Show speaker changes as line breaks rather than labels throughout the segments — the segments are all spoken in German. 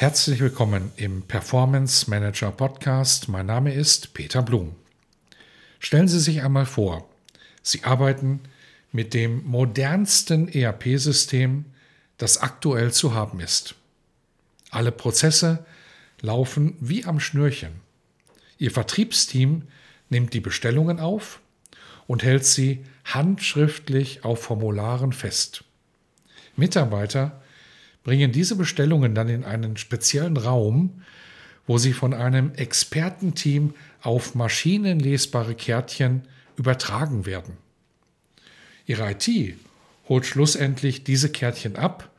Herzlich willkommen im Performance Manager Podcast. Mein Name ist Peter Blum. Stellen Sie sich einmal vor, Sie arbeiten mit dem modernsten ERP-System, das aktuell zu haben ist. Alle Prozesse laufen wie am Schnürchen. Ihr Vertriebsteam nimmt die Bestellungen auf und hält sie handschriftlich auf Formularen fest. Mitarbeiter bringen diese Bestellungen dann in einen speziellen Raum, wo sie von einem Expertenteam auf maschinenlesbare Kärtchen übertragen werden. Ihre IT holt schlussendlich diese Kärtchen ab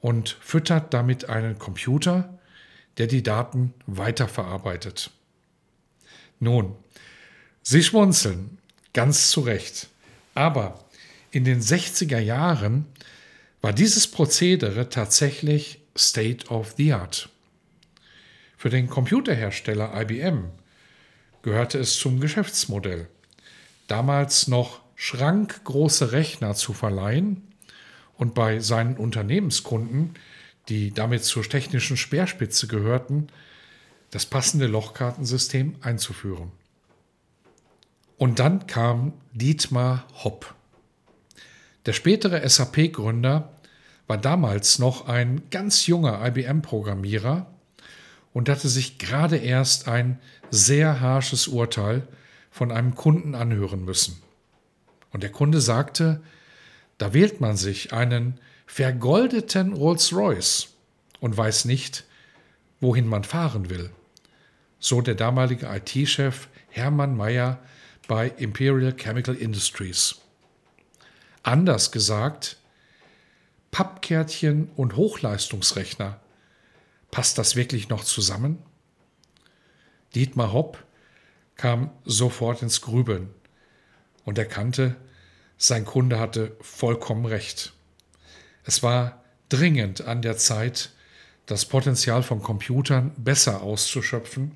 und füttert damit einen Computer, der die Daten weiterverarbeitet. Nun, Sie schmunzeln, ganz zu Recht. Aber in den 60er Jahren war dieses Prozedere tatsächlich State of the Art. Für den Computerhersteller IBM gehörte es zum Geschäftsmodell, damals noch schrankgroße Rechner zu verleihen und bei seinen Unternehmenskunden, die damit zur technischen Speerspitze gehörten, das passende Lochkartensystem einzuführen. Und dann kam Dietmar Hopp. Der spätere SAP-Gründer war damals noch ein ganz junger IBM-Programmierer und hatte sich gerade erst ein sehr harsches Urteil von einem Kunden anhören müssen. Und der Kunde sagte, da wählt man sich einen vergoldeten Rolls-Royce und weiß nicht, wohin man fahren will. So der damalige IT-Chef Hermann Mayer bei Imperial Chemical Industries. Anders gesagt, Pappkärtchen und Hochleistungsrechner. Passt das wirklich noch zusammen? Dietmar Hopp kam sofort ins Grübeln und erkannte, sein Kunde hatte vollkommen recht. Es war dringend an der Zeit, das Potenzial von Computern besser auszuschöpfen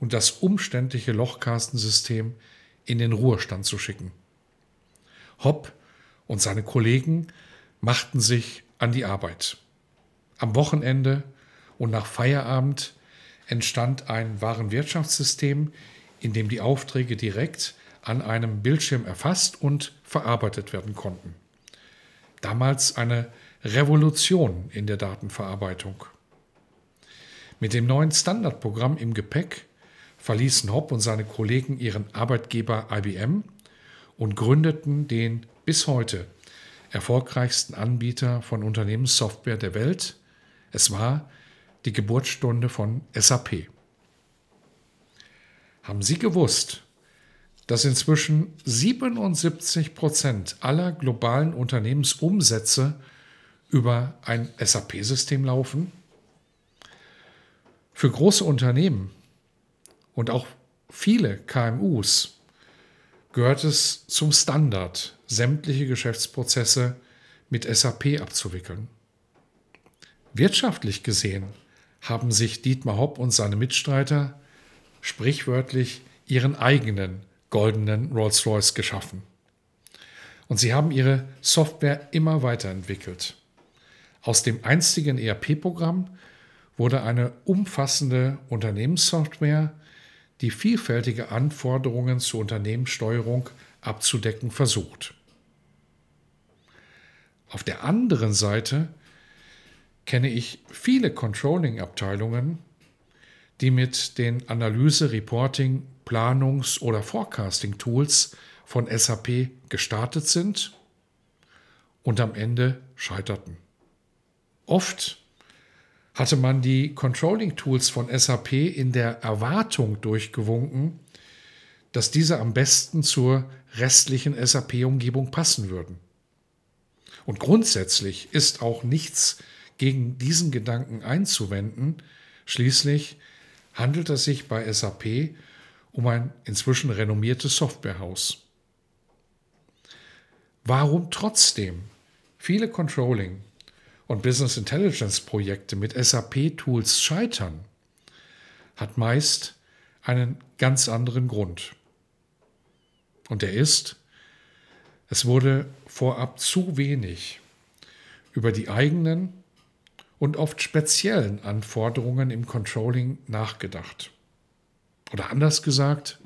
und das umständliche Lochkastensystem in den Ruhestand zu schicken. Hopp und seine Kollegen machten sich an die Arbeit. Am Wochenende und nach Feierabend entstand ein Warenwirtschaftssystem, in dem die Aufträge direkt an einem Bildschirm erfasst und verarbeitet werden konnten. Damals eine Revolution in der Datenverarbeitung. Mit dem neuen Standardprogramm im Gepäck verließen Hopp und seine Kollegen ihren Arbeitgeber IBM und gründeten den bis heute erfolgreichsten Anbieter von Unternehmenssoftware der Welt. Es war die Geburtsstunde von SAP. Haben Sie gewusst, dass inzwischen 77 Prozent aller globalen Unternehmensumsätze über ein SAP-System laufen? Für große Unternehmen und auch viele KMUs gehört es zum Standard, sämtliche Geschäftsprozesse mit SAP abzuwickeln. Wirtschaftlich gesehen haben sich Dietmar Hopp und seine Mitstreiter sprichwörtlich ihren eigenen goldenen Rolls-Royce geschaffen. Und sie haben ihre Software immer weiterentwickelt. Aus dem einstigen ERP-Programm wurde eine umfassende Unternehmenssoftware, die vielfältige Anforderungen zur Unternehmenssteuerung abzudecken versucht. Auf der anderen Seite kenne ich viele Controlling-Abteilungen, die mit den Analyse, Reporting, Planungs- oder Forecasting-Tools von SAP gestartet sind und am Ende scheiterten. Oft hatte man die Controlling-Tools von SAP in der Erwartung durchgewunken, dass diese am besten zur restlichen SAP-Umgebung passen würden. Und grundsätzlich ist auch nichts gegen diesen Gedanken einzuwenden. Schließlich handelt es sich bei SAP um ein inzwischen renommiertes Softwarehaus. Warum trotzdem viele Controlling und Business Intelligence Projekte mit SAP-Tools scheitern, hat meist einen ganz anderen Grund. Und der ist, es wurde vorab zu wenig über die eigenen und oft speziellen Anforderungen im Controlling nachgedacht. Oder anders gesagt,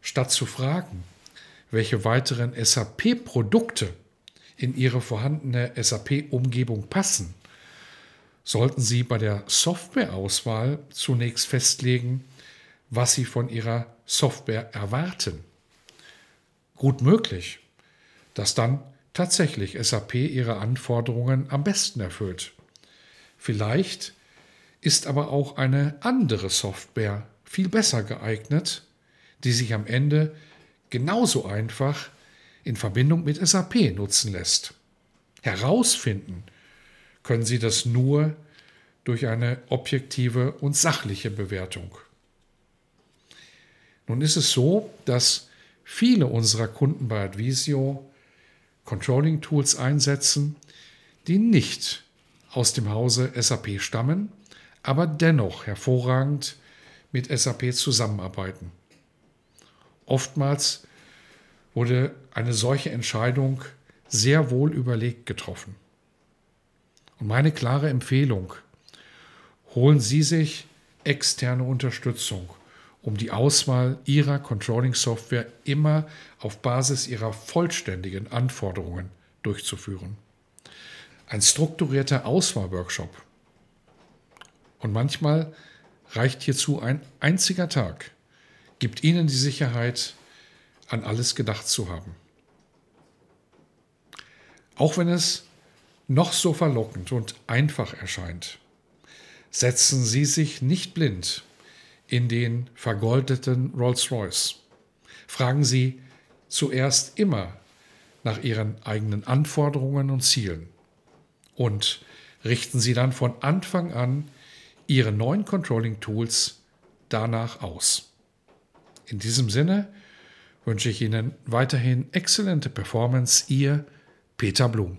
statt zu fragen, welche weiteren SAP-Produkte in Ihre vorhandene SAP-Umgebung passen, sollten Sie bei der Softwareauswahl zunächst festlegen, was Sie von Ihrer Software erwarten. Gut möglich, dass dann tatsächlich SAP Ihre Anforderungen am besten erfüllt. Vielleicht ist aber auch eine andere Software viel besser geeignet, die sich am Ende genauso einfach in Verbindung mit SAP nutzen lässt. Herausfinden können Sie das nur durch eine objektive und sachliche Bewertung. Nun ist es so, dass viele unserer Kunden bei Advisio Controlling Tools einsetzen, die nicht aus dem Hause SAP stammen, aber dennoch hervorragend mit SAP zusammenarbeiten. Oftmals wurde eine solche Entscheidung sehr wohl überlegt getroffen. Und meine klare Empfehlung, holen Sie sich externe Unterstützung, um die Auswahl Ihrer Controlling-Software immer auf Basis Ihrer vollständigen Anforderungen durchzuführen. Ein strukturierter Auswahlworkshop. Und manchmal reicht hierzu ein einziger Tag, gibt Ihnen die Sicherheit, an alles gedacht zu haben. Auch wenn es noch so verlockend und einfach erscheint, setzen Sie sich nicht blind in den vergoldeten Rolls-Royce. Fragen Sie zuerst immer nach Ihren eigenen Anforderungen und Zielen und richten Sie dann von Anfang an Ihre neuen Controlling-Tools danach aus. In diesem Sinne wünsche ich Ihnen weiterhin exzellente Performance. Ihr Peter Blum.